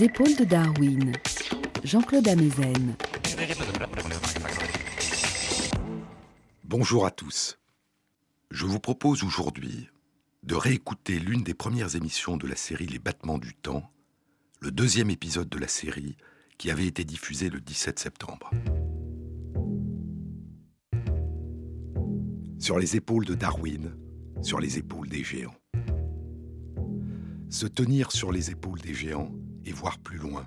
Épaules de Darwin, Jean-Claude Amezen. Bonjour à tous. Je vous propose aujourd'hui de réécouter l'une des premières émissions de la série Les battements du temps, le deuxième épisode de la série qui avait été diffusé le 17 septembre. Sur les épaules de Darwin, sur les épaules des géants. Se tenir sur les épaules des géants et voir plus loin,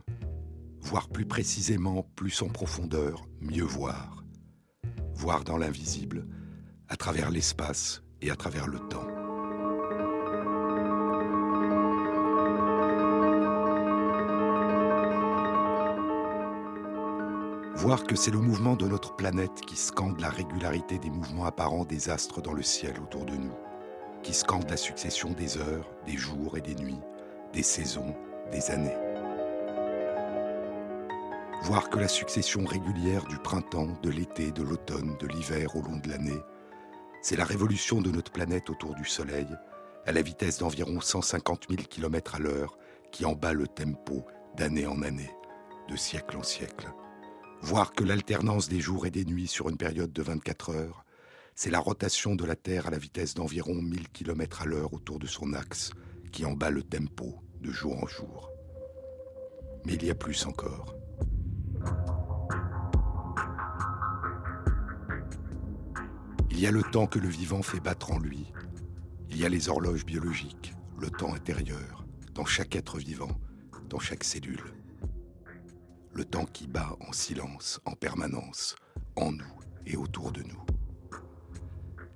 voir plus précisément, plus en profondeur, mieux voir. Voir dans l'invisible, à travers l'espace et à travers le temps. Voir que c'est le mouvement de notre planète qui scande la régularité des mouvements apparents des astres dans le ciel autour de nous qui scande la succession des heures, des jours et des nuits, des saisons, des années. Voir que la succession régulière du printemps, de l'été, de l'automne, de l'hiver au long de l'année, c'est la révolution de notre planète autour du Soleil, à la vitesse d'environ 150 000 km à l'heure, qui en bat le tempo d'année en année, de siècle en siècle. Voir que l'alternance des jours et des nuits sur une période de 24 heures, c'est la rotation de la Terre à la vitesse d'environ 1000 km à l'heure autour de son axe qui en bat le tempo de jour en jour. Mais il y a plus encore. Y a le temps que le vivant fait battre en lui. Il y a les horloges biologiques, le temps intérieur, dans chaque être vivant, dans chaque cellule. Le temps qui bat en silence, en permanence, en nous et autour de nous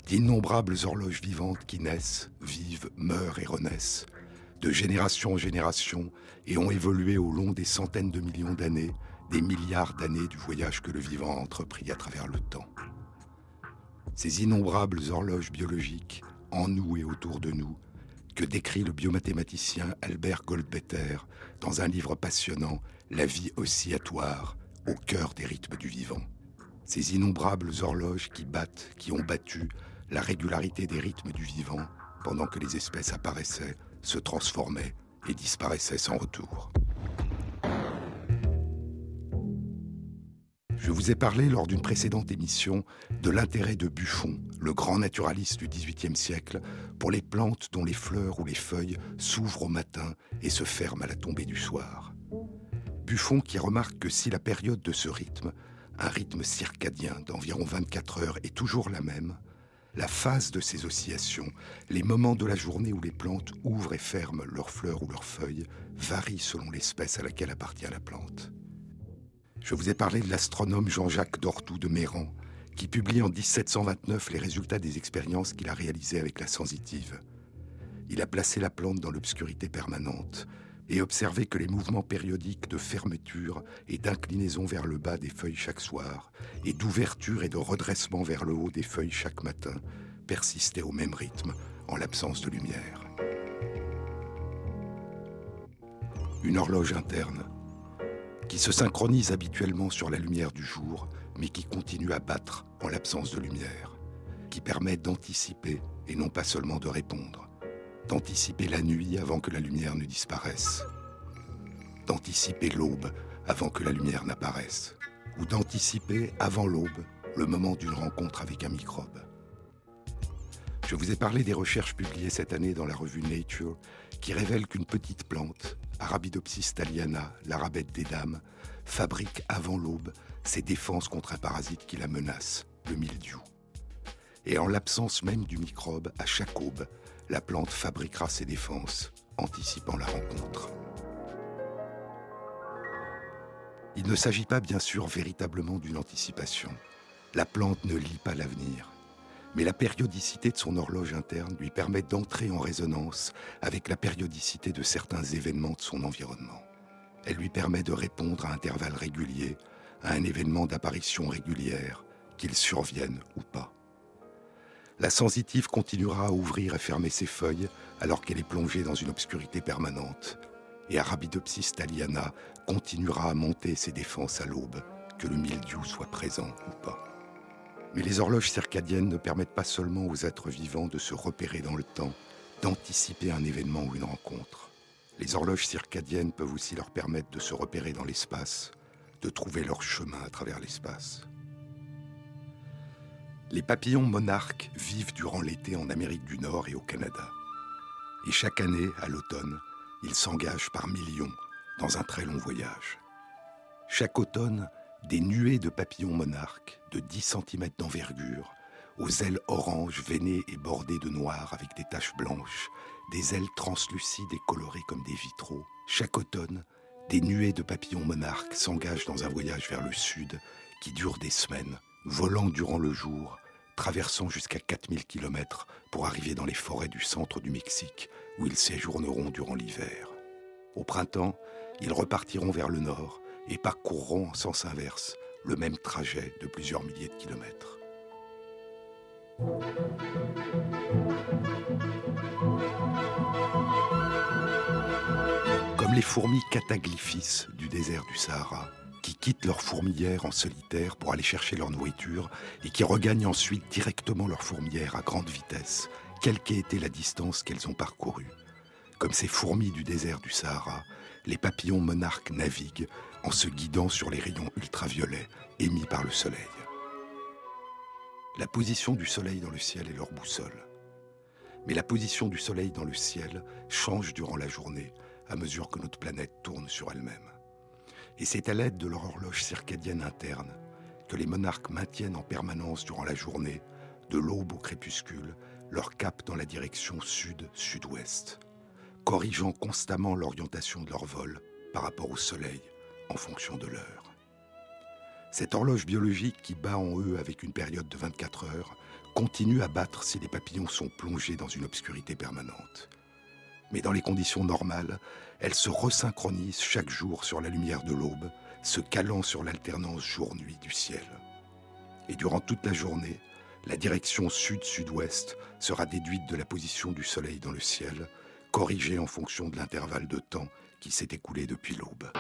d'innombrables horloges vivantes qui naissent, vivent, meurent et renaissent, de génération en génération, et ont évolué au long des centaines de millions d'années, des milliards d'années du voyage que le vivant a entrepris à travers le temps. Ces innombrables horloges biologiques, en nous et autour de nous, que décrit le biomathématicien Albert Goldbetter dans un livre passionnant, La vie oscillatoire, au cœur des rythmes du vivant. Ces innombrables horloges qui battent, qui ont battu, la régularité des rythmes du vivant pendant que les espèces apparaissaient, se transformaient et disparaissaient sans retour. Je vous ai parlé lors d'une précédente émission de l'intérêt de Buffon, le grand naturaliste du XVIIIe siècle, pour les plantes dont les fleurs ou les feuilles s'ouvrent au matin et se ferment à la tombée du soir. Buffon qui remarque que si la période de ce rythme, un rythme circadien d'environ 24 heures, est toujours la même, la phase de ces oscillations, les moments de la journée où les plantes ouvrent et ferment leurs fleurs ou leurs feuilles, varient selon l'espèce à laquelle appartient la plante. Je vous ai parlé de l'astronome Jean-Jacques Dortoux de Méran, qui publie en 1729 les résultats des expériences qu'il a réalisées avec la sensitive. Il a placé la plante dans l'obscurité permanente, et observer que les mouvements périodiques de fermeture et d'inclinaison vers le bas des feuilles chaque soir, et d'ouverture et de redressement vers le haut des feuilles chaque matin, persistaient au même rythme en l'absence de lumière. Une horloge interne, qui se synchronise habituellement sur la lumière du jour, mais qui continue à battre en l'absence de lumière, qui permet d'anticiper et non pas seulement de répondre d'anticiper la nuit avant que la lumière ne disparaisse, d'anticiper l'aube avant que la lumière n'apparaisse, ou d'anticiper avant l'aube le moment d'une rencontre avec un microbe. Je vous ai parlé des recherches publiées cette année dans la revue Nature qui révèlent qu'une petite plante, Arabidopsis thaliana, l'arabette des dames, fabrique avant l'aube ses défenses contre un parasite qui la menace, le mildiou. Et en l'absence même du microbe, à chaque aube, la plante fabriquera ses défenses, anticipant la rencontre. Il ne s'agit pas bien sûr véritablement d'une anticipation. La plante ne lit pas l'avenir, mais la périodicité de son horloge interne lui permet d'entrer en résonance avec la périodicité de certains événements de son environnement. Elle lui permet de répondre à intervalles réguliers à un événement d'apparition régulière, qu'il survienne ou pas la sensitive continuera à ouvrir et fermer ses feuilles alors qu'elle est plongée dans une obscurité permanente. Et Arabidopsis thaliana continuera à monter ses défenses à l'aube, que le mildiou soit présent ou pas. Mais les horloges circadiennes ne permettent pas seulement aux êtres vivants de se repérer dans le temps, d'anticiper un événement ou une rencontre. Les horloges circadiennes peuvent aussi leur permettre de se repérer dans l'espace, de trouver leur chemin à travers l'espace. Les papillons monarques vivent durant l'été en Amérique du Nord et au Canada. Et chaque année, à l'automne, ils s'engagent par millions dans un très long voyage. Chaque automne, des nuées de papillons monarques de 10 cm d'envergure, aux ailes oranges veinées et bordées de noir avec des taches blanches, des ailes translucides et colorées comme des vitraux. Chaque automne, des nuées de papillons monarques s'engagent dans un voyage vers le sud qui dure des semaines, volant durant le jour, traversant jusqu'à 4000 km pour arriver dans les forêts du centre du Mexique où ils séjourneront durant l'hiver. Au printemps, ils repartiront vers le nord et parcourront en sens inverse le même trajet de plusieurs milliers de kilomètres. Comme les fourmis cataglyphis du désert du Sahara, qui quittent leur fourmilière en solitaire pour aller chercher leur nourriture et qui regagnent ensuite directement leur fourmilière à grande vitesse, quelle qu'ait été la distance qu'elles ont parcourue. Comme ces fourmis du désert du Sahara, les papillons monarques naviguent en se guidant sur les rayons ultraviolets émis par le soleil. La position du soleil dans le ciel est leur boussole. Mais la position du soleil dans le ciel change durant la journée à mesure que notre planète tourne sur elle-même. Et c'est à l'aide de leur horloge circadienne interne que les monarques maintiennent en permanence durant la journée, de l'aube au crépuscule, leur cap dans la direction sud-sud-ouest, corrigeant constamment l'orientation de leur vol par rapport au soleil en fonction de l'heure. Cette horloge biologique qui bat en eux avec une période de 24 heures continue à battre si les papillons sont plongés dans une obscurité permanente. Mais dans les conditions normales, elle se resynchronise chaque jour sur la lumière de l'aube, se calant sur l'alternance jour-nuit du ciel. Et durant toute la journée, la direction sud-sud-ouest sera déduite de la position du soleil dans le ciel, corrigée en fonction de l'intervalle de temps qui s'est écoulé depuis l'aube.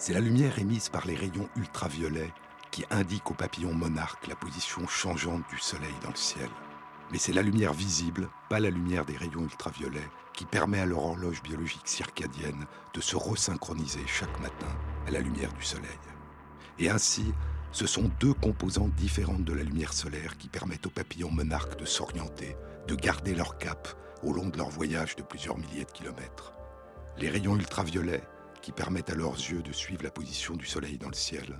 C'est la lumière émise par les rayons ultraviolets qui indique aux papillons monarques la position changeante du soleil dans le ciel. Mais c'est la lumière visible, pas la lumière des rayons ultraviolets, qui permet à leur horloge biologique circadienne de se resynchroniser chaque matin à la lumière du soleil. Et ainsi, ce sont deux composantes différentes de la lumière solaire qui permettent aux papillons monarques de s'orienter, de garder leur cap au long de leur voyage de plusieurs milliers de kilomètres. Les rayons ultraviolets, qui permettent à leurs yeux de suivre la position du soleil dans le ciel,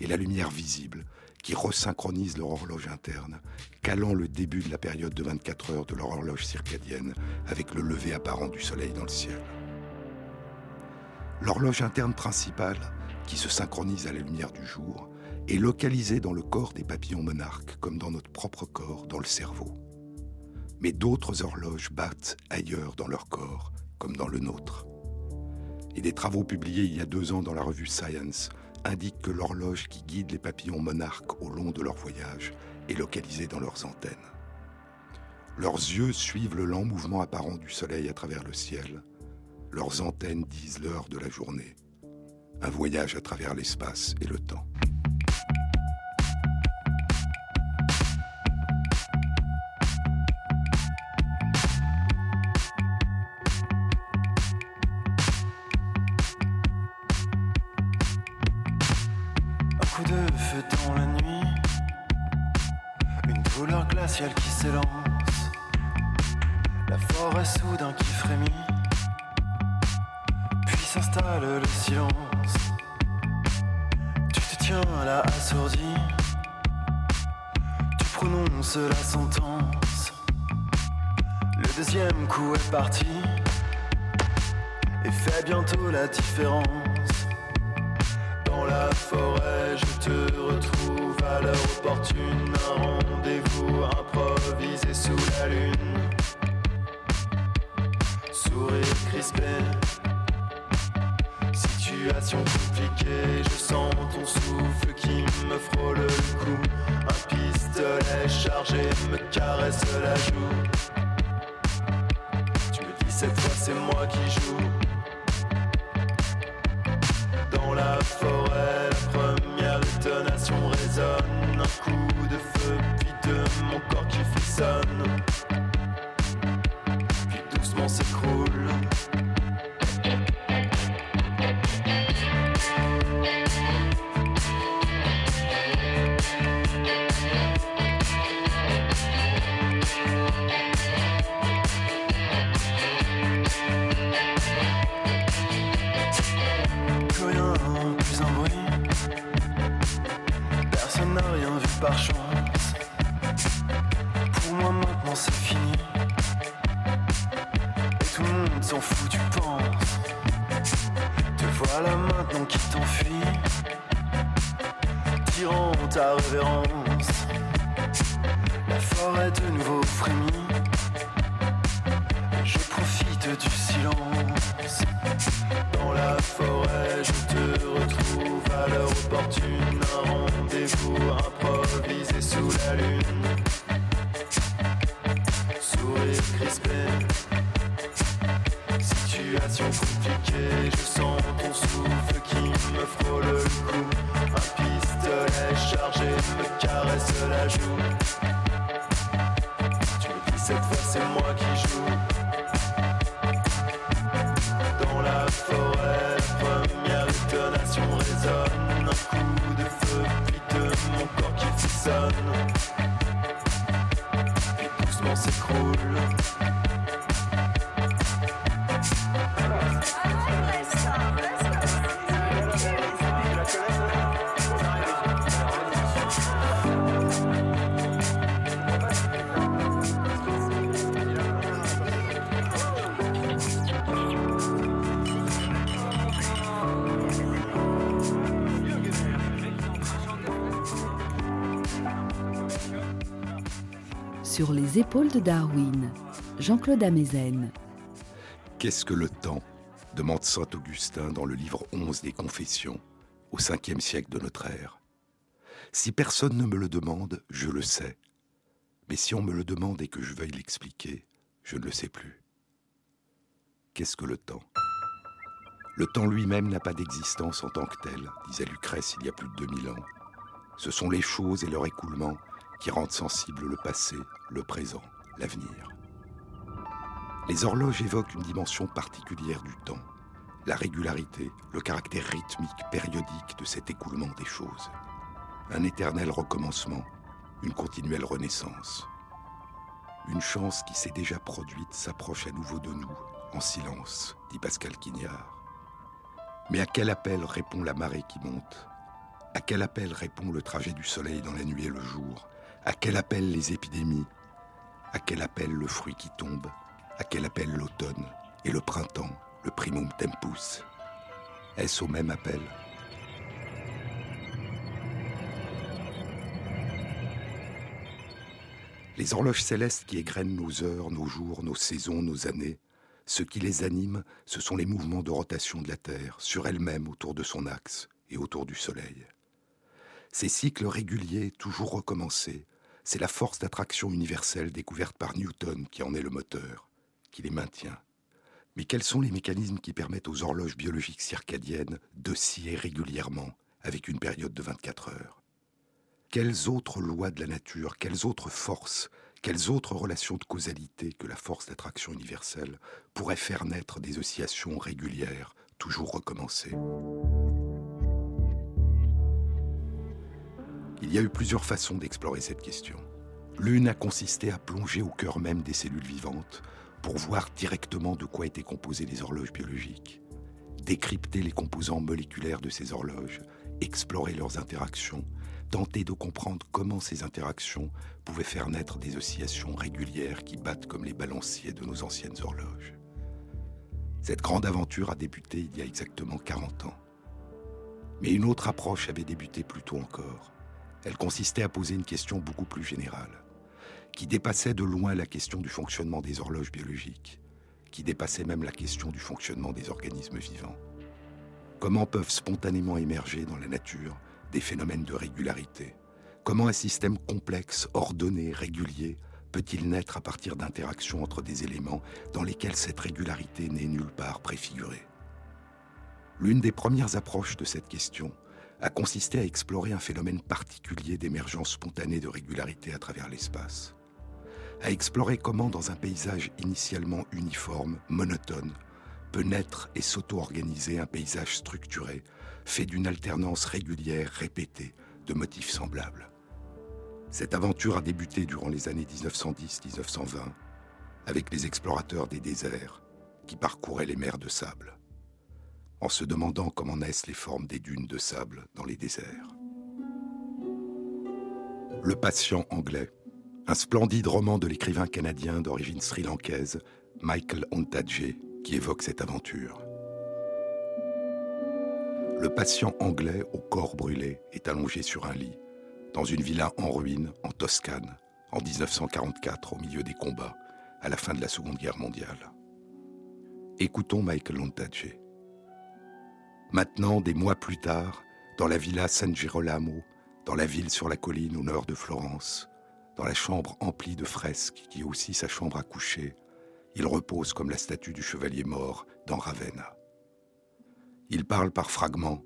et la lumière visible, qui resynchronise leur horloge interne, calant le début de la période de 24 heures de leur horloge circadienne avec le lever apparent du soleil dans le ciel. L'horloge interne principale, qui se synchronise à la lumière du jour, est localisée dans le corps des papillons monarques, comme dans notre propre corps, dans le cerveau. Mais d'autres horloges battent ailleurs dans leur corps, comme dans le nôtre. Et des travaux publiés il y a deux ans dans la revue Science indiquent que l'horloge qui guide les papillons monarques au long de leur voyage est localisée dans leurs antennes. Leurs yeux suivent le lent mouvement apparent du soleil à travers le ciel. Leurs antennes disent l'heure de la journée. Un voyage à travers l'espace et le temps. La forêt soudain qui frémit, puis s'installe le silence. Tu te tiens là assourdi, tu prononces la sentence. Le deuxième coup est parti et fait bientôt la différence. La forêt, je te retrouve à l'heure opportune, un rendez-vous improvisé sous la lune. Sourire crispé, situation compliquée, je sens ton souffle qui me frôle le cou. Un pistolet chargé me caresse la joue. Tu me dis cette fois c'est moi qui joue. Forêt, la première détonation résonne. Un coup de feu, puis de mon corps qui frissonne. Puis doucement s'écroule. Par chance. Pour moi maintenant c'est fini. Et tout le monde s'en fout, tu penses. Te voilà maintenant qui t'enfuit. Tirant ta révérence. La forêt de nouveau frémit. Je profite du silence. Dans la forêt, je te retrouve à l'heure opportune. Frissonne. Puis doucement s'écroule. Sur les épaules de Darwin, Jean-Claude Amezen. Qu'est-ce que le temps demande saint Augustin dans le livre 11 des Confessions, au 5e siècle de notre ère. Si personne ne me le demande, je le sais. Mais si on me le demande et que je veuille l'expliquer, je ne le sais plus. Qu'est-ce que le temps? Le temps lui-même n'a pas d'existence en tant que tel, disait Lucrèce il y a plus de 2000 ans. Ce sont les choses et leur écoulement qui rendent sensible le passé, le présent, l'avenir. Les horloges évoquent une dimension particulière du temps, la régularité, le caractère rythmique, périodique de cet écoulement des choses. Un éternel recommencement, une continuelle renaissance. Une chance qui s'est déjà produite s'approche à nouveau de nous, en silence, dit Pascal Quignard. Mais à quel appel répond la marée qui monte? À quel appel répond le trajet du soleil dans la nuit et le jour? À quel appel les épidémies? À quel appel le fruit qui tombe? À quel appel l'automne et le printemps, le primum tempus? Est-ce au même appel? Les horloges célestes qui égrènent nos heures, nos jours, nos saisons, nos années, ce qui les anime, ce sont les mouvements de rotation de la Terre, sur elle-même autour de son axe et autour du Soleil. Ces cycles réguliers, toujours recommencés, c'est la force d'attraction universelle découverte par Newton qui en est le moteur, qui les maintient. Mais quels sont les mécanismes qui permettent aux horloges biologiques circadiennes d'osciller régulièrement avec une période de 24 heures? Quelles autres lois de la nature, quelles autres forces, quelles autres relations de causalité que la force d'attraction universelle pourraient faire naître des oscillations régulières, toujours recommencées? Il y a eu plusieurs façons d'explorer cette question. L'une a consisté à plonger au cœur même des cellules vivantes pour voir directement de quoi étaient composées les horloges biologiques, décrypter les composants moléculaires de ces horloges, explorer leurs interactions, tenter de comprendre comment ces interactions pouvaient faire naître des oscillations régulières qui battent comme les balanciers de nos anciennes horloges. Cette grande aventure a débuté il y a exactement 40 ans. Mais une autre approche avait débuté plus tôt encore. Elle consistait à poser une question beaucoup plus générale, qui dépassait de loin la question du fonctionnement des horloges biologiques, qui dépassait même la question du fonctionnement des organismes vivants. Comment peuvent spontanément émerger dans la nature des phénomènes de régularité? Comment un système complexe, ordonné, régulier peut-il naître à partir d'interactions entre des éléments dans lesquels cette régularité n'est nulle part préfigurée? L'une des premières approches de cette question a consisté à explorer un phénomène particulier d'émergence spontanée de régularité à travers l'espace. À explorer comment, dans un paysage initialement uniforme, monotone, peut naître et s'auto-organiser un paysage structuré, fait d'une alternance régulière, répétée, de motifs semblables. Cette aventure a débuté durant les années 1910-1920 avec les explorateurs des déserts qui parcouraient les mers de sable en se demandant comment naissent les formes des dunes de sable dans les déserts. Le patient anglais, un splendide roman de l'écrivain canadien d'origine sri-lankaise, Michael Ontage, qui évoque cette aventure. Le patient anglais au corps brûlé est allongé sur un lit, dans une villa en ruine en Toscane, en 1944, au milieu des combats, à la fin de la Seconde Guerre mondiale. Écoutons Michael Ontage. Maintenant, des mois plus tard, dans la villa San Girolamo, dans la ville sur la colline au nord de Florence, dans la chambre emplie de fresques qui est aussi sa chambre à coucher, il repose comme la statue du chevalier mort dans Ravenna. Il parle par fragments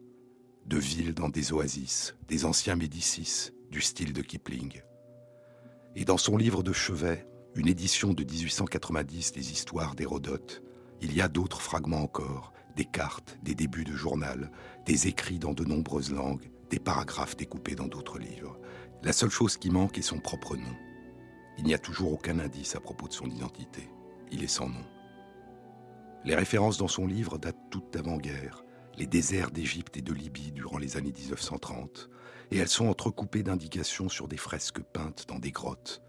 de villes dans des oasis, des anciens Médicis, du style de Kipling. Et dans son livre de chevet, une édition de 1890 des histoires d'Hérodote, il y a d'autres fragments encore, des cartes, des débuts de journal, des écrits dans de nombreuses langues, des paragraphes découpés dans d'autres livres. La seule chose qui manque est son propre nom. Il n'y a toujours aucun indice à propos de son identité. Il est sans nom. Les références dans son livre datent toutes d'avant-guerre, les déserts d'Égypte et de Libye durant les années 1930, et elles sont entrecoupées d'indications sur des fresques peintes dans des grottes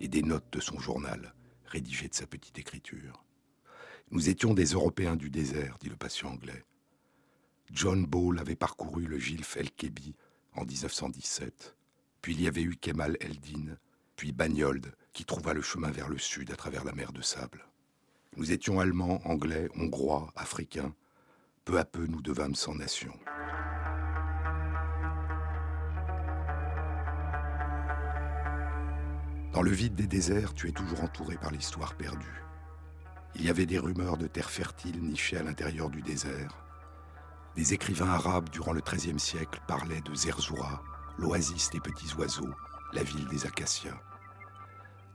et des notes de son journal, rédigées de sa petite écriture. Nous étions des Européens du désert, dit le patient anglais. John Ball avait parcouru le Gilf el-Kebi en 1917. Puis il y avait eu Kemal Eldin, puis Bagnold, qui trouva le chemin vers le sud à travers la mer de sable. Nous étions allemands, anglais, hongrois, africains. Peu à peu, nous devâmes sans nation. Dans le vide des déserts, tu es toujours entouré par l'histoire perdue. Il y avait des rumeurs de terres fertiles nichées à l'intérieur du désert, des écrivains arabes durant le XIIIe siècle parlaient de Zerzura, l'oasis des petits oiseaux, la ville des acacias.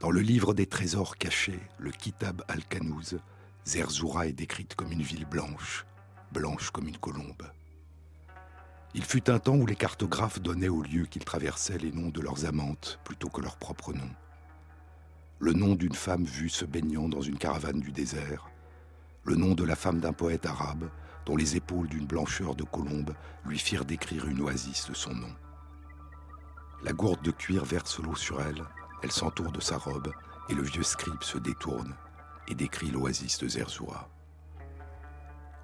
Dans le livre des trésors cachés, le Kitab al-Kanouz, Zerzura est décrite comme une ville blanche, blanche comme une colombe. Il fut un temps où les cartographes donnaient aux lieux qu'ils traversaient les noms de leurs amantes plutôt que leurs propres noms. Le nom d'une femme vue se baignant dans une caravane du désert, le nom de la femme d'un poète arabe, dont les épaules d'une blancheur de colombe lui firent décrire une oasis de son nom. La gourde de cuir verse l'eau sur elle, elle s'entoure de sa robe, et le vieux scribe se détourne et décrit l'oasis de Zerzura.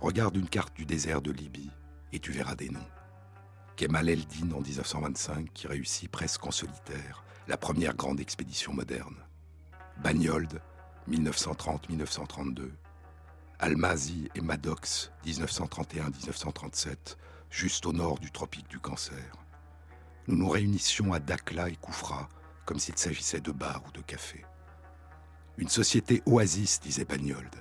Regarde une carte du désert de Libye et tu verras des noms. Kemal Eldin en 1925 qui réussit presque en solitaire la première grande expédition moderne. Bagnold 1930-1932. Almazy et Maddox, 1931-1937, juste au nord du tropique du cancer. Nous nous réunissions à Dakla et Koufra, comme s'il s'agissait de bars ou de cafés. Une société oasis, disait Bagnold.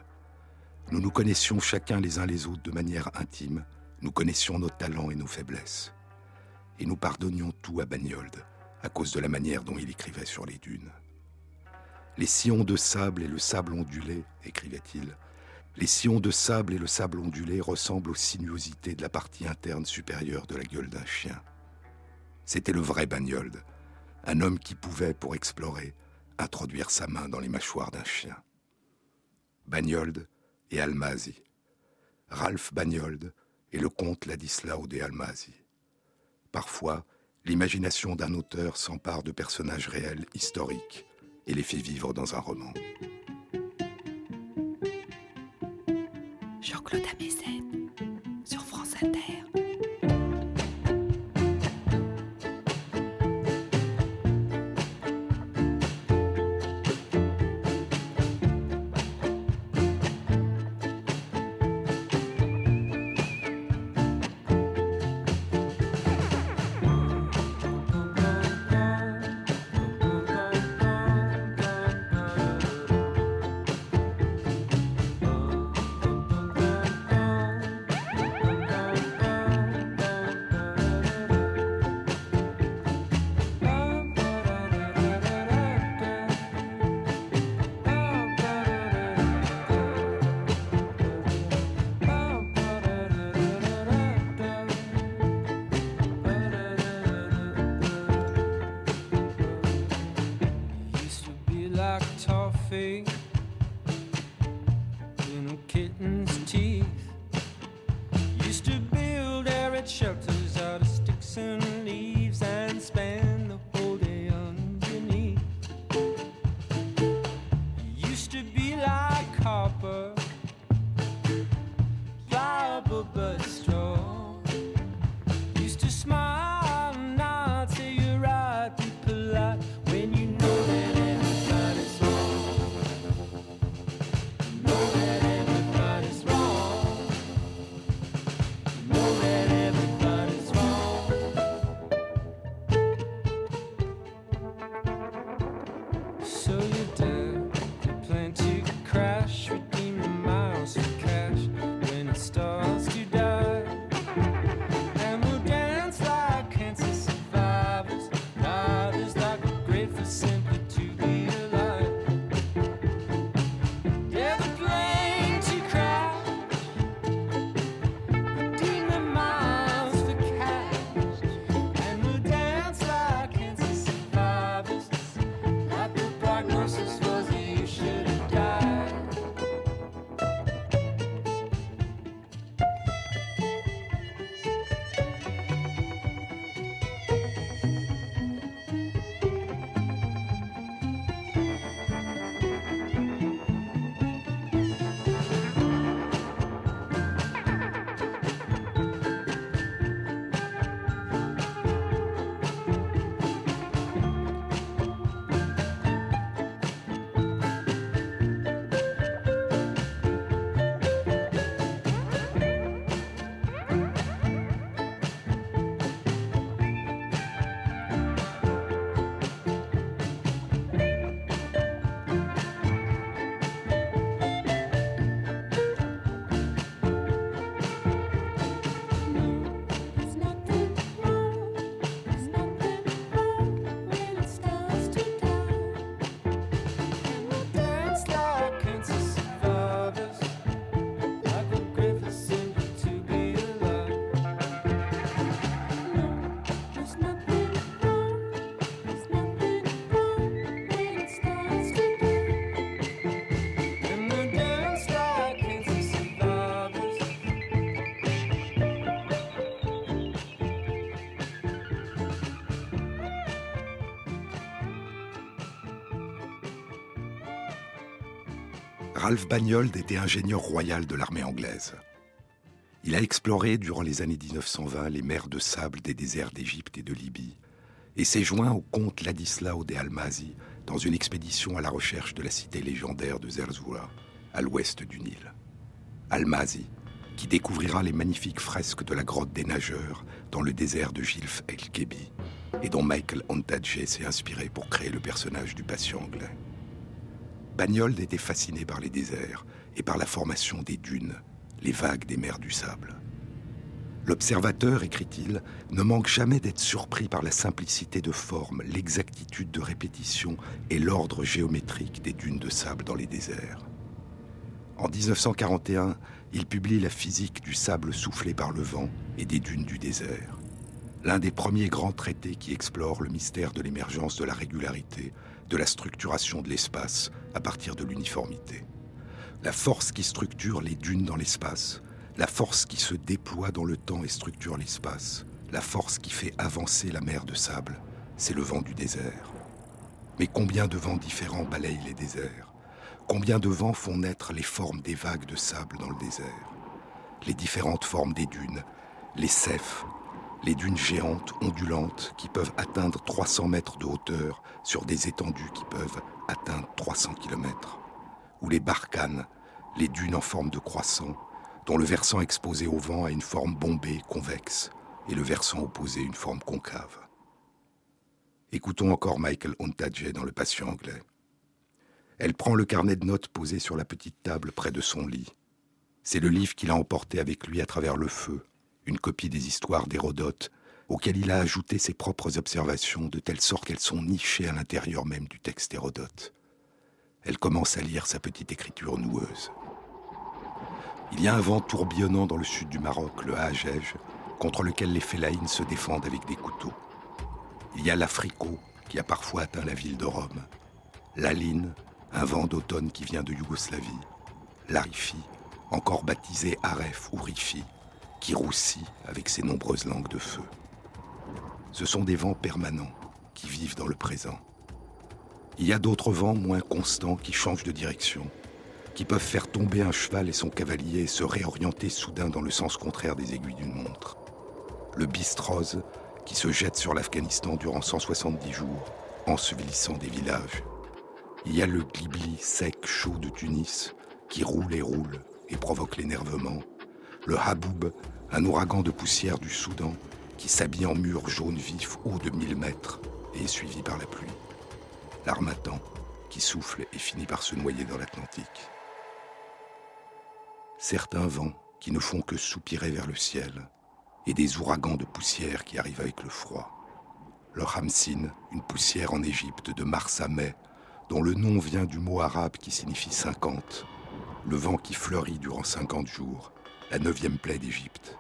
Nous nous connaissions chacun les uns les autres de manière intime, nous connaissions nos talents et nos faiblesses. Et nous pardonnions tout à Bagnold, à cause de la manière dont il écrivait sur les dunes. Les sillons de sable et le sable ondulé, écrivait-il, les sillons de sable et le sable ondulé ressemblent aux sinuosités de la partie interne supérieure de la gueule d'un chien. C'était le vrai Bagnold, un homme qui pouvait, pour explorer, introduire sa main dans les mâchoires d'un chien. Bagnold et Almazy. Ralph Bagnold et le comte Ladislao de Almazy. Parfois, l'imagination d'un auteur s'empare de personnages réels historiques et les fait vivre dans un roman. Jean-Claude Amézet Ralph Bagnold était ingénieur royal de l'armée anglaise. Il a exploré durant les années 1920 les mers de sable des déserts d'Égypte et de Libye et s'est joint au comte Ladislao de Almazi dans une expédition à la recherche de la cité légendaire de Zerzura, à l'ouest du Nil. Almazi, qui découvrira les magnifiques fresques de la grotte des nageurs dans le désert de Gilf el-Kebi, et dont Michael Ontadje s'est inspiré pour créer le personnage du patient anglais. Bagnold était fasciné par les déserts et par la formation des dunes, les vagues des mers du sable. L'observateur, écrit-il, ne manque jamais d'être surpris par la simplicité de forme, l'exactitude de répétition et l'ordre géométrique des dunes de sable dans les déserts. En 1941, il publie La physique du sable soufflé par le vent et des dunes du désert, l'un des premiers grands traités qui explore le mystère de l'émergence de la régularité de la structuration de l'espace à partir de l'uniformité. La force qui structure les dunes dans l'espace, la force qui se déploie dans le temps et structure l'espace, la force qui fait avancer la mer de sable, c'est le vent du désert. Mais combien de vents différents balayent les déserts? Combien de vents font naître les formes des vagues de sable dans le désert? Les différentes formes des dunes, les cèphes, les dunes géantes, ondulantes, qui peuvent atteindre 300 mètres de hauteur sur des étendues qui peuvent atteindre 300 km, ou les barcanes, les dunes en forme de croissant, dont le versant exposé au vent a une forme bombée, convexe, et le versant opposé une forme concave. Écoutons encore Michael Ontadje dans Le Patient anglais. Elle prend le carnet de notes posé sur la petite table près de son lit. C'est le livre qu'il a emporté avec lui à travers le feu, une copie des histoires d'Hérodote, auxquelles il a ajouté ses propres observations de telle sorte qu'elles sont nichées à l'intérieur même du texte d'Hérodote. Elle commence à lire sa petite écriture noueuse. Il y a un vent tourbillonnant dans le sud du Maroc, le Hajej, contre lequel les félaïnes se défendent avec des couteaux. Il y a l'Africo, qui a parfois atteint la ville de Rome. L'aline, un vent d'automne qui vient de Yougoslavie. L'Arifi, encore baptisé Aref ou Rifi, qui roussit avec ses nombreuses langues de feu. Ce sont des vents permanents qui vivent dans le présent. Il y a d'autres vents moins constants qui changent de direction, qui peuvent faire tomber un cheval et son cavalier et se réorienter soudain dans le sens contraire des aiguilles d'une montre. Le bistrose qui se jette sur l'Afghanistan durant 170 jours, ensevelissant des villages. Il y a le glibli sec chaud de Tunis qui roule et roule et provoque l'énervement le Haboub, un ouragan de poussière du Soudan qui s'habille en murs jaunes vifs hauts de 1000 mètres et est suivi par la pluie. L'Armatan, qui souffle et finit par se noyer dans l'Atlantique. Certains vents qui ne font que soupirer vers le ciel, et des ouragans de poussière qui arrivent avec le froid. Le Hamsin, une poussière en Égypte de mars à mai, dont le nom vient du mot arabe qui signifie cinquante, le vent qui fleurit durant cinquante jours, la neuvième plaie d'Égypte.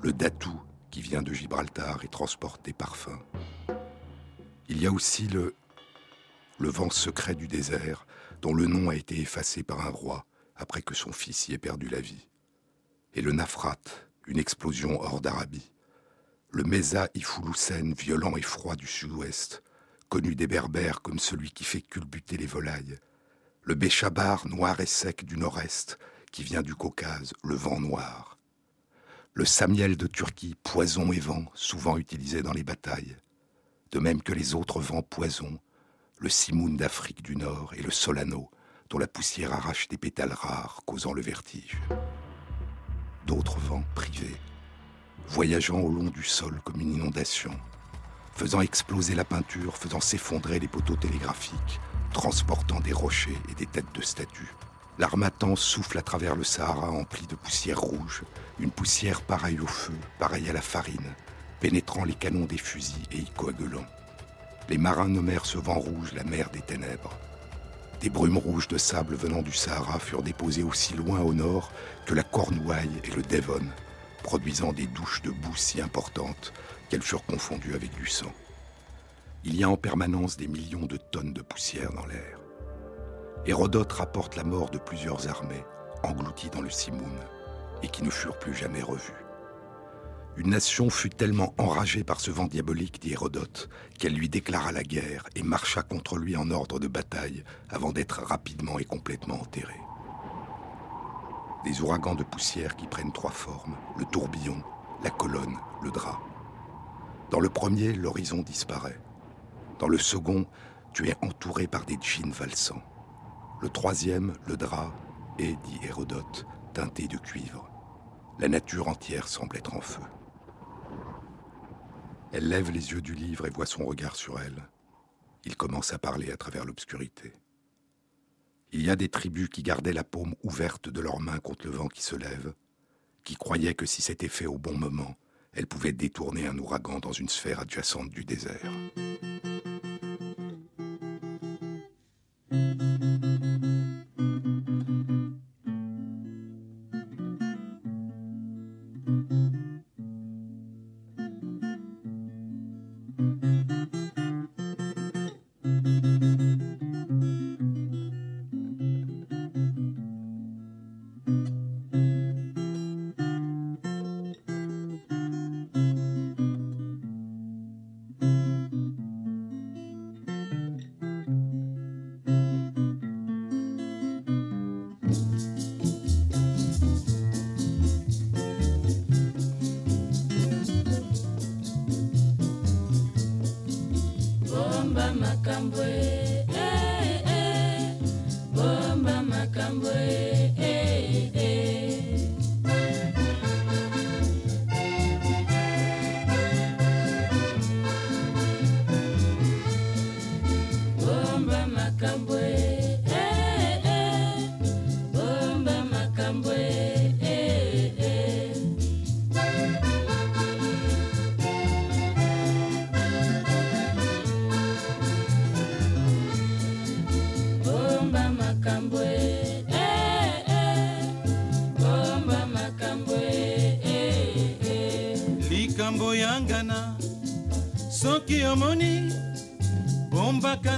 Le datou qui vient de Gibraltar et transporte des parfums. Il y a aussi le, le vent secret du désert, dont le nom a été effacé par un roi après que son fils y ait perdu la vie. Et le Nafrat, une explosion hors d'Arabie. Le Mesa Ifouloussen, violent et froid du sud-ouest, connu des Berbères comme celui qui fait culbuter les volailles. Le Béchabar, noir et sec du nord-est, qui vient du Caucase, le vent noir. Le Samiel de Turquie, poison et vent, souvent utilisé dans les batailles. De même que les autres vents poison, le Simoun d'Afrique du Nord et le Solano, dont la poussière arrache des pétales rares, causant le vertige. D'autres vents privés, voyageant au long du sol comme une inondation, faisant exploser la peinture, faisant s'effondrer les poteaux télégraphiques, transportant des rochers et des têtes de statues. L'armatan souffle à travers le Sahara empli de poussière rouge, une poussière pareille au feu, pareille à la farine, pénétrant les canons des fusils et y coagulant. Les marins nommèrent ce vent rouge la mer des ténèbres. Des brumes rouges de sable venant du Sahara furent déposées aussi loin au nord que la Cornouaille et le Devon, produisant des douches de boue si importantes qu'elles furent confondues avec du sang. Il y a en permanence des millions de tonnes de poussière dans l'air. Hérodote rapporte la mort de plusieurs armées englouties dans le Simoun et qui ne furent plus jamais revues. Une nation fut tellement enragée par ce vent diabolique, dit Hérodote, qu'elle lui déclara la guerre et marcha contre lui en ordre de bataille avant d'être rapidement et complètement enterrée. Des ouragans de poussière qui prennent trois formes, le tourbillon, la colonne, le drap. Dans le premier, l'horizon disparaît. Dans le second, tu es entouré par des djinns valsants. Le troisième, le drap, est, dit Hérodote, teinté de cuivre. La nature entière semble être en feu. Elle lève les yeux du livre et voit son regard sur elle. Il commence à parler à travers l'obscurité. Il y a des tribus qui gardaient la paume ouverte de leurs mains contre le vent qui se lève, qui croyaient que si c'était fait au bon moment, elles pouvaient détourner un ouragan dans une sphère adjacente du désert.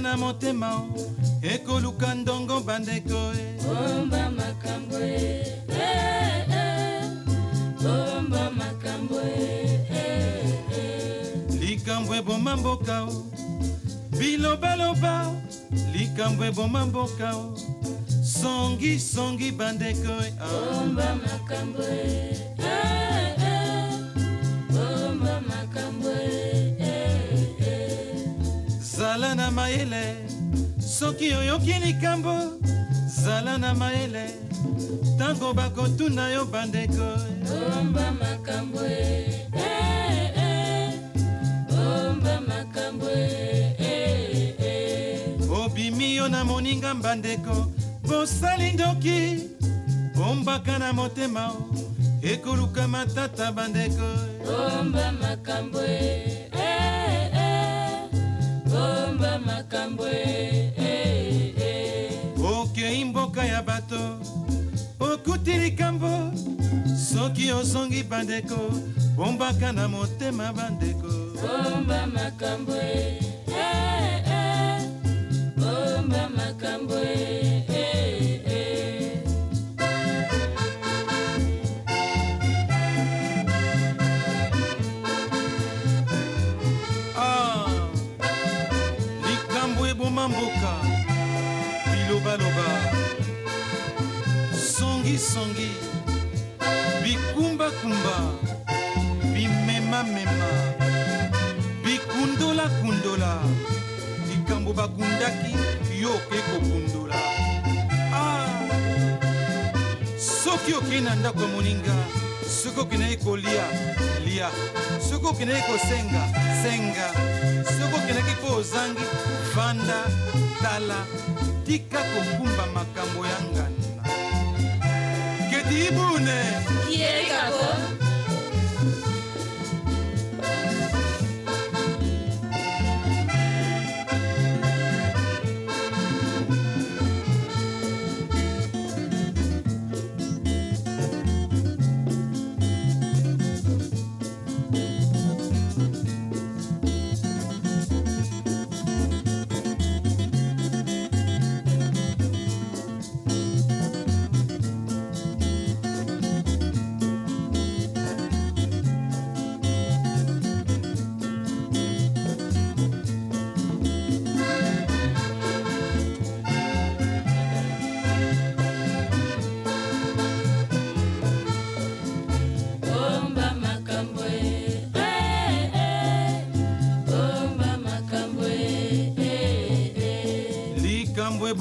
Na motema ekoluka ndongo bandeko e. Bomba makambo e eh, eh. bomba makambo e eh, likambo eboma mboka o. Bilobaloba likambo eboma mboka o. Songi songi bandeko e. Bomba makambo e mayele soki oyoki likambo zala na mayele ntango bakotuna yo bandeko bomba makambo e eh, eh. bomba makambo e eh, obimi yo na moninga mbandeko bosali ndoki bombaka na motema ekoluka matata bandeko bomba makambo e. bomba makambo e, eh, eh. okei mboka ya bato okuti likambo soki ozongi bandeko bombaka na motema bandeko bomba makambo e, eh, eh. bomba makambo okei na ndako ya moninga soki okendaki kolia lia. Soki okendaki kosenga senga. Soki okendaki mpo ozangi vanda tala tika kokumba makambo ya nganda. Keti ibune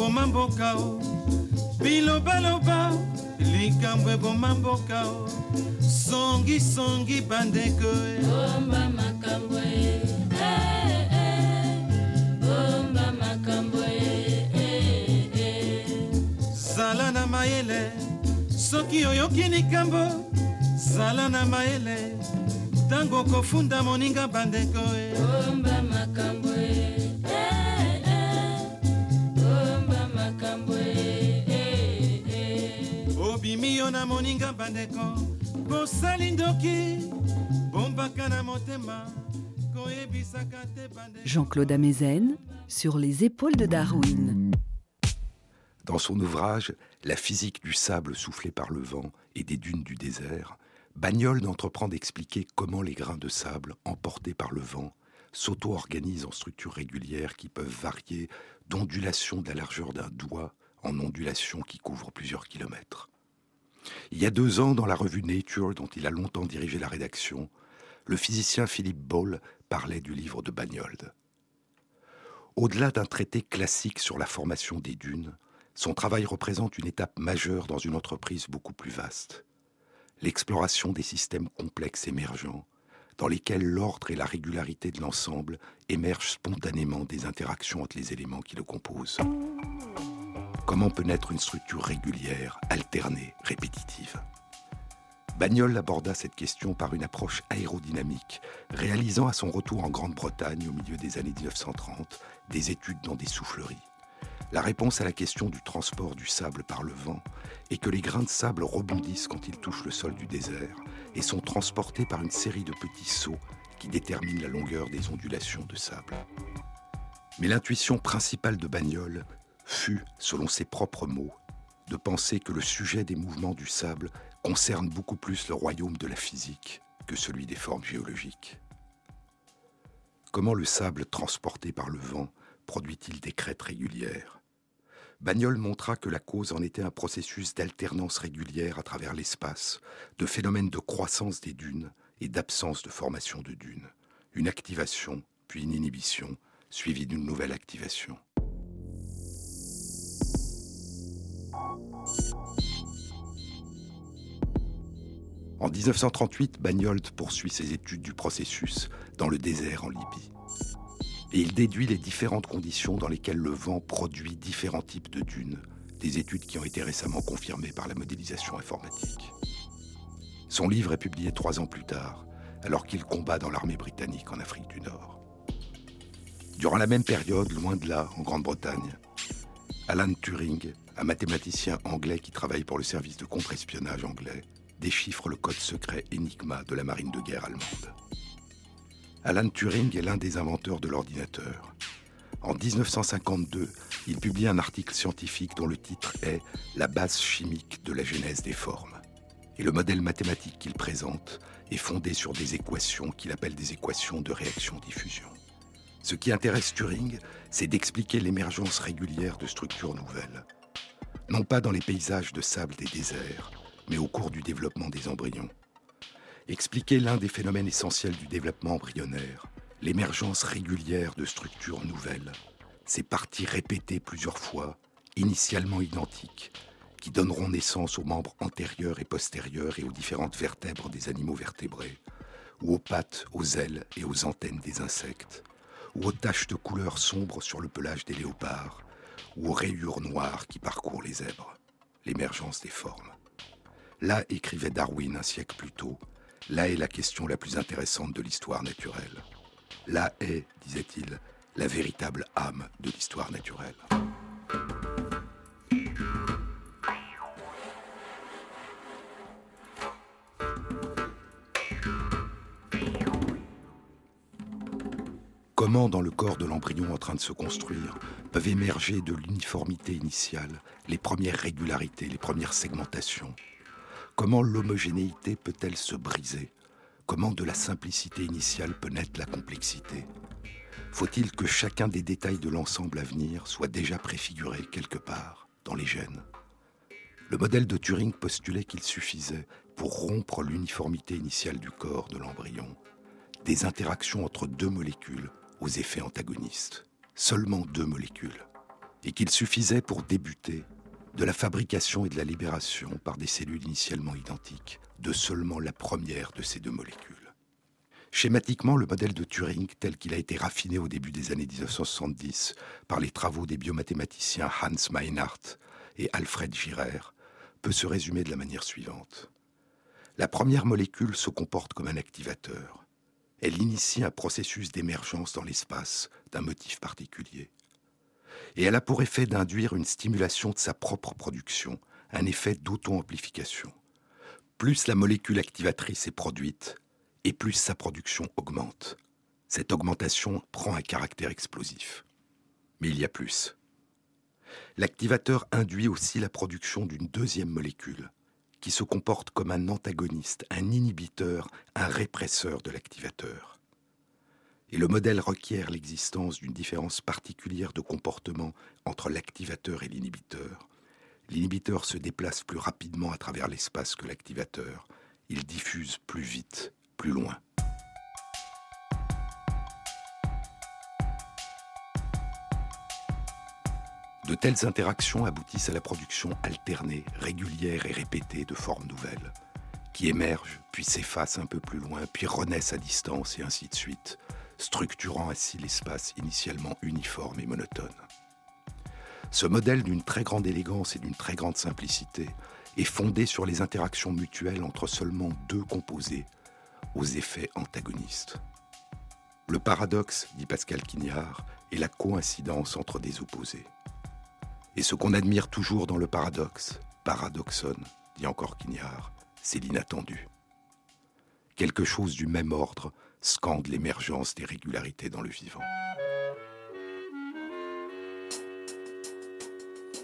eboma mboka o bilobaloba likambo eboma mboka o songisongi bandeko bomba makambo e, bomba makambo e, zala na mayele soki oyoki likambo. Zala na mayele ntango kofunda moninga bandeko e. bomba yo na moninga bandeko bosali ndoki bombaka na motema koyebisaka te bandeko Jean-Claude Amezen sur les épaules de Darwin. Dans son ouvrage La physique du sable soufflé par le vent et des dunes du désert, Bagnol entreprend d'expliquer comment les grains de sable, emportés par le vent, s'auto-organisent en structures régulières qui peuvent varier d'ondulation de la largeur d'un doigt en ondulation qui couvrent plusieurs kilomètres. Il y a deux ans, dans la revue Nature, dont il a longtemps dirigé la rédaction, le physicien Philippe Ball parlait du livre de Bagnold. Au-delà d'un traité classique sur la formation des dunes, son travail représente une étape majeure dans une entreprise beaucoup plus vaste. L'exploration des systèmes complexes émergents, dans lesquels l'ordre et la régularité de l'ensemble émergent spontanément des interactions entre les éléments qui le composent. Comment peut naître une structure régulière, alternée, répétitive? Bagnol aborda cette question par une approche aérodynamique, réalisant à son retour en Grande-Bretagne au milieu des années 1930 des études dans des souffleries. La réponse à la question du transport du sable par le vent est que les grains de sable rebondissent quand ils touchent le sol du désert et sont transportés par une série de petits sauts qui déterminent la longueur des ondulations de sable. Mais l'intuition principale de Bagnol fut, selon ses propres mots, de penser que le sujet des mouvements du sable concerne beaucoup plus le royaume de la physique que celui des formes géologiques. Comment le sable transporté par le vent produit-il des crêtes régulières? Bagnol montra que la cause en était un processus d'alternance régulière à travers l'espace, de phénomènes de croissance des dunes et d'absence de formation de dunes. Une activation, puis une inhibition, suivie d'une nouvelle activation. En 1938, Bagnold poursuit ses études du processus dans le désert en Libye. Et il déduit les différentes conditions dans lesquelles le vent produit différents types de dunes, des études qui ont été récemment confirmées par la modélisation informatique. Son livre est publié trois ans plus tard, alors qu'il combat dans l'armée britannique en Afrique du Nord. Durant la même période, loin de là, en Grande-Bretagne, Alan Turing, un mathématicien anglais qui travaille pour le service de contre-espionnage anglais, déchiffre le code secret Enigma de la marine de guerre allemande. Alan Turing est l'un des inventeurs de l'ordinateur. En 1952, il publie un article scientifique dont le titre est La base chimique de la genèse des formes. Et le modèle mathématique qu'il présente est fondé sur des équations qu'il appelle des équations de réaction-diffusion. Ce qui intéresse Turing, c'est d'expliquer l'émergence régulière de structures nouvelles. Non pas dans les paysages de sable des déserts, mais au cours du développement des embryons. Expliquer l'un des phénomènes essentiels du développement embryonnaire, l'émergence régulière de structures nouvelles, ces parties répétées plusieurs fois, initialement identiques, qui donneront naissance aux membres antérieurs et postérieurs et aux différentes vertèbres des animaux vertébrés, ou aux pattes, aux ailes et aux antennes des insectes, ou aux taches de couleur sombre sur le pelage des léopards, ou aux rayures noires qui parcourent les zèbres, l'émergence des formes. Là, écrivait Darwin un siècle plus tôt, là est la question la plus intéressante de l'histoire naturelle. Là est, disait-il, la véritable âme de l'histoire naturelle. Comment, dans le corps de l'embryon en train de se construire, peuvent émerger de l'uniformité initiale les premières régularités, les premières segmentations? Comment l'homogénéité peut-elle se briser? Comment de la simplicité initiale peut naître la complexité? Faut-il que chacun des détails de l'ensemble à venir soit déjà préfiguré quelque part dans les gènes? Le modèle de Turing postulait qu'il suffisait, pour rompre l'uniformité initiale du corps de l'embryon, des interactions entre deux molécules aux effets antagonistes, seulement deux molécules, et qu'il suffisait pour débuter de la fabrication et de la libération par des cellules initialement identiques de seulement la première de ces deux molécules. Schématiquement, le modèle de Turing, tel qu'il a été raffiné au début des années 1970 par les travaux des biomathématiciens Hans Meinhardt et Alfred Girer, peut se résumer de la manière suivante. La première molécule se comporte comme un activateur elle initie un processus d'émergence dans l'espace d'un motif particulier. Et elle a pour effet d'induire une stimulation de sa propre production, un effet d'auto-amplification. Plus la molécule activatrice est produite, et plus sa production augmente. Cette augmentation prend un caractère explosif. Mais il y a plus. L'activateur induit aussi la production d'une deuxième molécule, qui se comporte comme un antagoniste, un inhibiteur, un répresseur de l'activateur. Et le modèle requiert l'existence d'une différence particulière de comportement entre l'activateur et l'inhibiteur. L'inhibiteur se déplace plus rapidement à travers l'espace que l'activateur. Il diffuse plus vite, plus loin. De telles interactions aboutissent à la production alternée, régulière et répétée de formes nouvelles, qui émergent, puis s'effacent un peu plus loin, puis renaissent à distance et ainsi de suite, structurant ainsi l'espace initialement uniforme et monotone. Ce modèle d'une très grande élégance et d'une très grande simplicité est fondé sur les interactions mutuelles entre seulement deux composés, aux effets antagonistes. Le paradoxe, dit Pascal Quignard, est la coïncidence entre des opposés. Et ce qu'on admire toujours dans le paradoxe, paradoxone, dit encore Quignard, c'est l'inattendu. Quelque chose du même ordre scande l'émergence des régularités dans le vivant.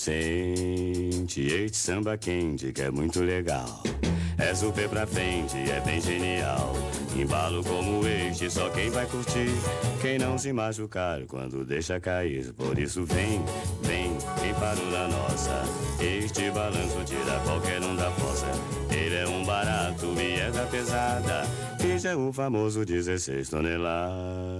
Sente este samba quente que é muito legal. É super pra frente, é bem genial. Embalo como este, só quem vai curtir. Quem não se machucar quando deixa cair. Por isso vem, vem, quem parou na nossa. Este balanço tira qualquer um da fossa. Ele é um barato e é da pesada. Este é o famoso 16 toneladas.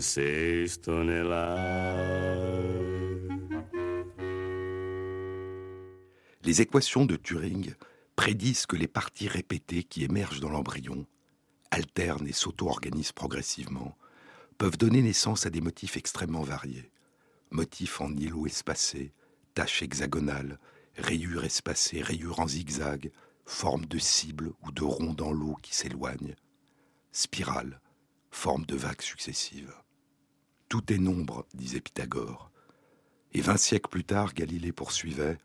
O 16 toneladas. Les équations de Turing prédisent que les parties répétées qui émergent dans l'embryon, alternent et s'auto-organisent progressivement, peuvent donner naissance à des motifs extrêmement variés. Motifs en îlots espacés, taches hexagonales, rayures espacées, rayures en zigzag, forme de cible ou de rond dans l'eau qui s'éloignent, spirale, forme de vagues successives. Tout est nombre, disait Pythagore. Et vingt siècles plus tard, Galilée poursuivait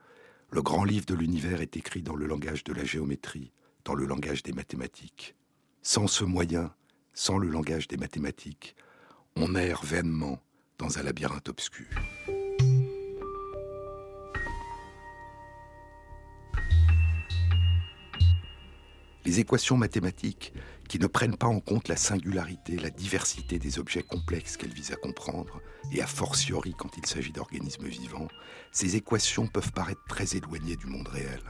Le grand livre de l'univers est écrit dans le langage de la géométrie, dans le langage des mathématiques. Sans ce moyen, sans le langage des mathématiques, on erre vainement dans un labyrinthe obscur. Les équations mathématiques, qui ne prennent pas en compte la singularité, la diversité des objets complexes qu'elles visent à comprendre, et a fortiori quand il s'agit d'organismes vivants, ces équations peuvent paraître très éloignées du monde réel.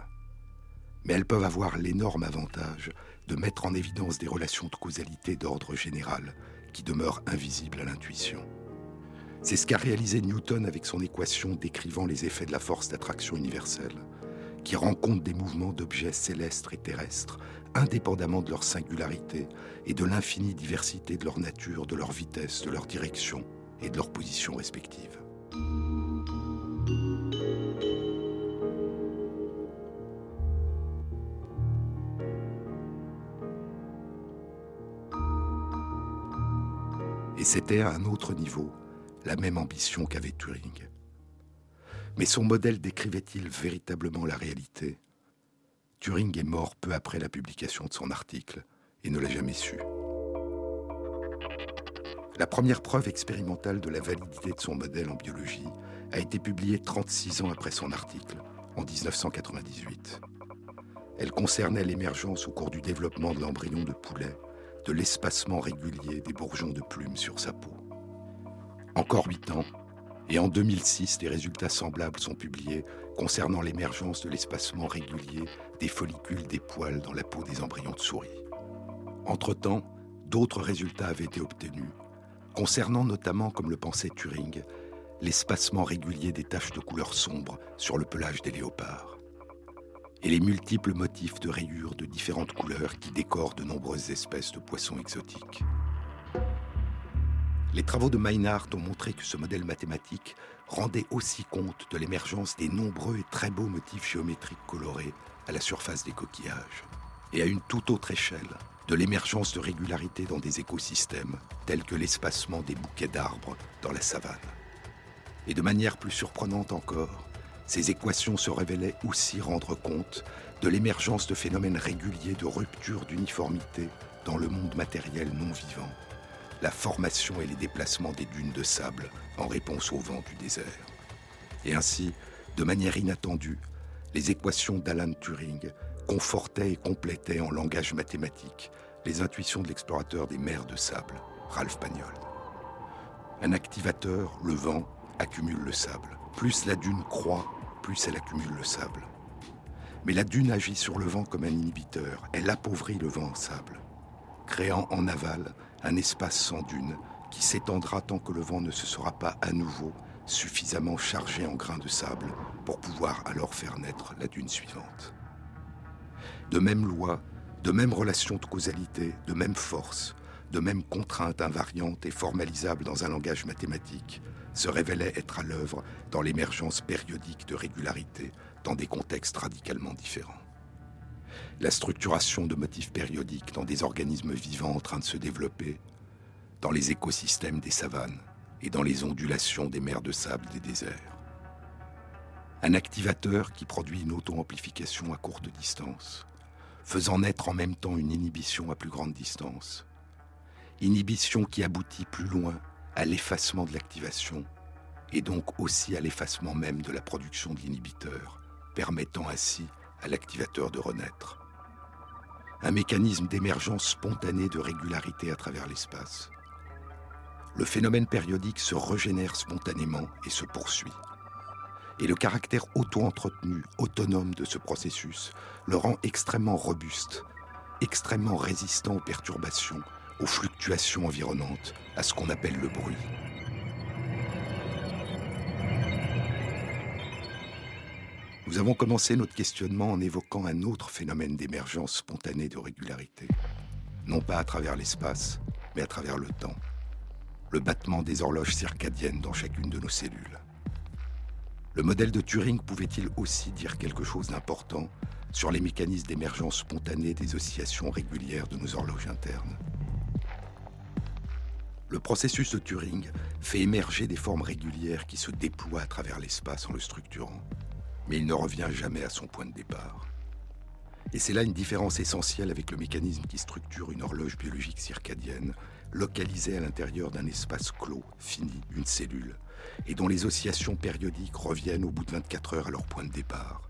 Mais elles peuvent avoir l'énorme avantage de mettre en évidence des relations de causalité d'ordre général qui demeurent invisibles à l'intuition. C'est ce qu'a réalisé Newton avec son équation décrivant les effets de la force d'attraction universelle, qui rend compte des mouvements d'objets célestes et terrestres indépendamment de leur singularité et de l'infinie diversité de leur nature, de leur vitesse, de leur direction et de leur position respective. Et c'était à un autre niveau la même ambition qu'avait Turing. Mais son modèle décrivait-il véritablement la réalité? Turing est mort peu après la publication de son article et ne l'a jamais su. La première preuve expérimentale de la validité de son modèle en biologie a été publiée 36 ans après son article, en 1998. Elle concernait l'émergence au cours du développement de l'embryon de poulet de l'espacement régulier des bourgeons de plumes sur sa peau. Encore huit ans, et en 2006, des résultats semblables sont publiés concernant l'émergence de l'espacement régulier des follicules des poils dans la peau des embryons de souris. Entre-temps, d'autres résultats avaient été obtenus, concernant notamment, comme le pensait Turing, l'espacement régulier des taches de couleur sombre sur le pelage des léopards, et les multiples motifs de rayures de différentes couleurs qui décorent de nombreuses espèces de poissons exotiques. Les travaux de Meinhardt ont montré que ce modèle mathématique rendait aussi compte de l'émergence des nombreux et très beaux motifs géométriques colorés à la surface des coquillages, et à une toute autre échelle, de l'émergence de régularités dans des écosystèmes, tels que l'espacement des bouquets d'arbres dans la savane. Et de manière plus surprenante encore, ces équations se révélaient aussi rendre compte de l'émergence de phénomènes réguliers de rupture d'uniformité dans le monde matériel non vivant, la formation et les déplacements des dunes de sable en réponse au vent du désert. Et ainsi, de manière inattendue, les équations d'Alan Turing confortaient et complétaient en langage mathématique les intuitions de l'explorateur des mers de sable, Ralph Pagnol. Un activateur, le vent, accumule le sable. Plus la dune croît, plus elle accumule le sable. Mais la dune agit sur le vent comme un inhibiteur. Elle appauvrit le vent en sable, créant en aval un espace sans dune qui s'étendra tant que le vent ne se sera pas à nouveau suffisamment chargé en grains de sable pour pouvoir alors faire naître la dune suivante. De même loi, de même relation de causalité, de même force, de même contrainte invariante et formalisable dans un langage mathématique, se révélait être à l'œuvre dans l'émergence périodique de régularité dans des contextes radicalement différents. La structuration de motifs périodiques dans des organismes vivants en train de se développer, dans les écosystèmes des savanes et dans les ondulations des mers de sable des déserts. Un activateur qui produit une auto-amplification à courte distance, faisant naître en même temps une inhibition à plus grande distance. Inhibition qui aboutit plus loin à l'effacement de l'activation et donc aussi à l'effacement même de la production de l'inhibiteur, permettant ainsi à l'activateur de renaître. Un mécanisme d'émergence spontanée de régularité à travers l'espace. Le phénomène périodique se régénère spontanément et se poursuit. Et le caractère auto-entretenu, autonome de ce processus le rend extrêmement robuste, extrêmement résistant aux perturbations, aux fluctuations environnantes, à ce qu'on appelle le bruit. Nous avons commencé notre questionnement en évoquant un autre phénomène d'émergence spontanée de régularité, non pas à travers l'espace, mais à travers le temps, le battement des horloges circadiennes dans chacune de nos cellules. Le modèle de Turing pouvait-il aussi dire quelque chose d'important sur les mécanismes d'émergence spontanée des oscillations régulières de nos horloges internes? Le processus de Turing fait émerger des formes régulières qui se déploient à travers l'espace en le structurant, mais il ne revient jamais à son point de départ. Et c'est là une différence essentielle avec le mécanisme qui structure une horloge biologique circadienne, localisée à l'intérieur d'un espace clos, fini, une cellule, et dont les oscillations périodiques reviennent au bout de 24 heures à leur point de départ,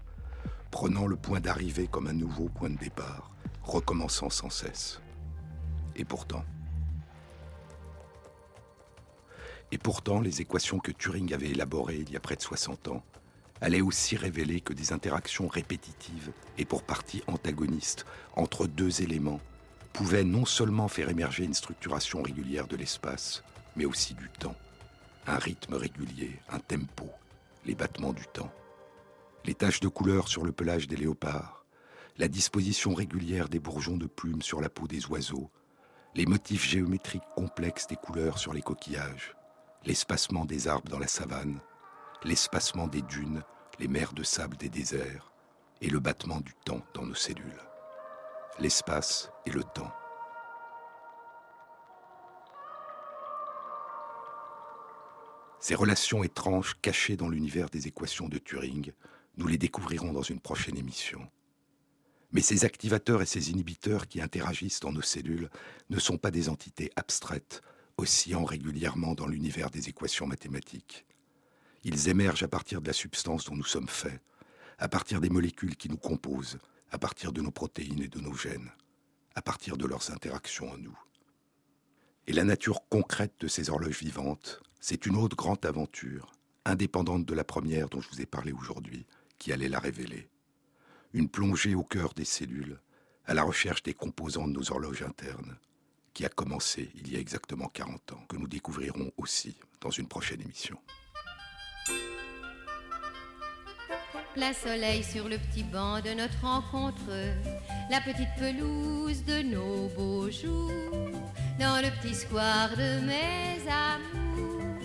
prenant le point d'arrivée comme un nouveau point de départ, recommençant sans cesse. Et pourtant, Et pourtant, les équations que Turing avait élaborées il y a près de 60 ans allaient aussi révéler que des interactions répétitives et pour partie antagonistes entre deux éléments pouvaient non seulement faire émerger une structuration régulière de l'espace, mais aussi du temps. Un rythme régulier, un tempo, les battements du temps. Les taches de couleur sur le pelage des léopards, la disposition régulière des bourgeons de plumes sur la peau des oiseaux, les motifs géométriques complexes des couleurs sur les coquillages, l'espacement des arbres dans la savane, l'espacement des dunes, les mers de sable des déserts, et le battement du temps dans nos cellules. L'espace et le temps. Ces relations étranges cachées dans l'univers des équations de Turing, nous les découvrirons dans une prochaine émission. Mais ces activateurs et ces inhibiteurs qui interagissent dans nos cellules ne sont pas des entités abstraites oscillant régulièrement dans l'univers des équations mathématiques. Ils émergent à partir de la substance dont nous sommes faits, à partir des molécules qui nous composent, à partir de nos protéines et de nos gènes, à partir de leurs interactions en nous. Et la nature concrète de ces horloges vivantes, c'est une autre grande aventure, indépendante de la première dont je vous ai parlé aujourd'hui, qui allait la révéler. Une plongée au cœur des cellules, à la recherche des composants de nos horloges internes, qui a commencé il y a exactement 40 ans, que nous découvrirons aussi dans une prochaine émission. Plein soleil sur le petit banc de notre rencontre, la petite pelouse de nos beaux jours, dans le petit square de mes amours.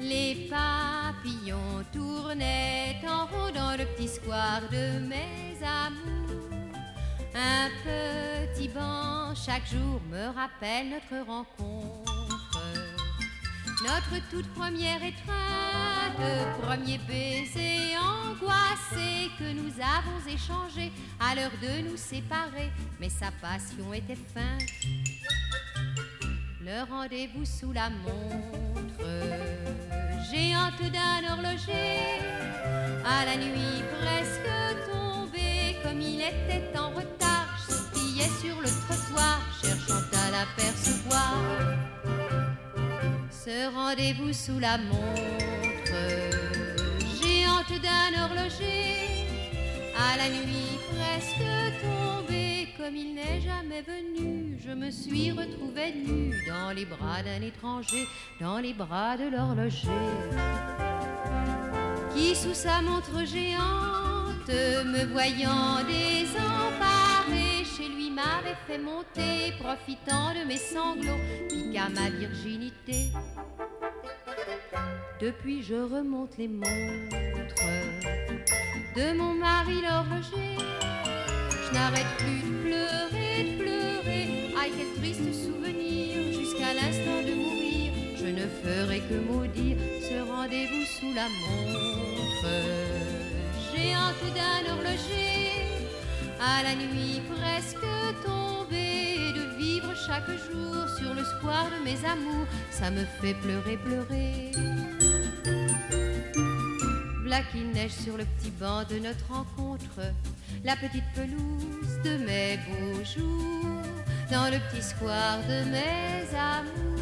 Les papillons tournaient en rond dans le petit square de mes amours. Un petit banc chaque jour me rappelle notre rencontre. Notre toute première étreinte, premier baiser angoissé que nous avons échangé à l'heure de nous séparer, mais sa passion était feinte. Le rendez-vous sous la montre, géante d'un horloger, à la nuit presque tombée, comme il était en retard, je sur le trottoir, cherchant à l'apercevoir. Ce rendez-vous sous la montre, géante d'un horloger à la nuit presque tombée, comme il n'est jamais venu, je me suis retrouvée nue dans les bras d'un étranger, dans les bras de l'horloger, qui sous sa montre géante, me voyant désemparée, chez lui m'avait fait monter, profitant de mes sanglots, piqua ma virginité. Depuis je remonte les montres de mon mari l'horloger. Je n'arrête plus de pleurer, de pleurer. Aïe, quel triste souvenir, jusqu'à l'instant de mourir. Je ne ferai que maudire ce rendez-vous sous la montre. J'ai d'un horloger à la nuit presque tombée. De vivre chaque jour sur le square de mes amours, ça me fait pleurer, pleurer. V'là qu'il neige sur le petit banc de notre rencontre, la petite pelouse de mes beaux jours, dans le petit square de mes amours.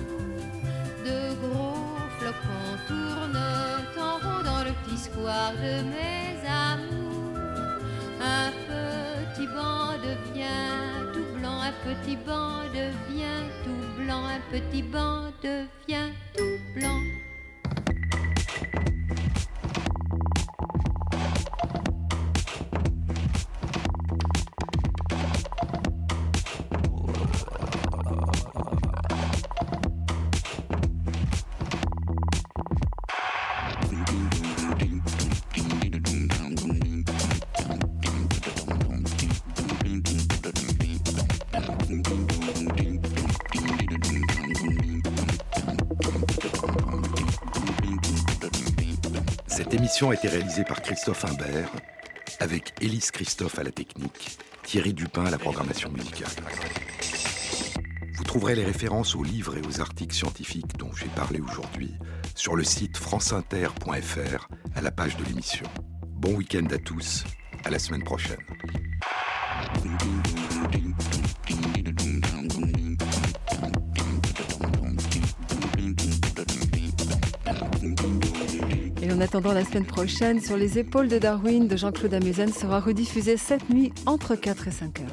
De gros flocons tournent en rond dans le petit square de mes amours. Un petit banc devient tout blanc, un petit banc devient tout blanc, un petit banc devient tout blanc. Émission a été réalisée par Christophe Imbert, avec Élise Christophe à la technique, Thierry Dupin à la programmation musicale. Vous trouverez les références aux livres et aux articles scientifiques dont j'ai parlé aujourd'hui sur le site franceinter.fr à la page de l'émission. Bon week-end à tous, à la semaine prochaine. Attendant la semaine prochaine, sur les épaules de Darwin de Jean-Claude Amezen sera rediffusé cette nuit entre 4 et 5 heures.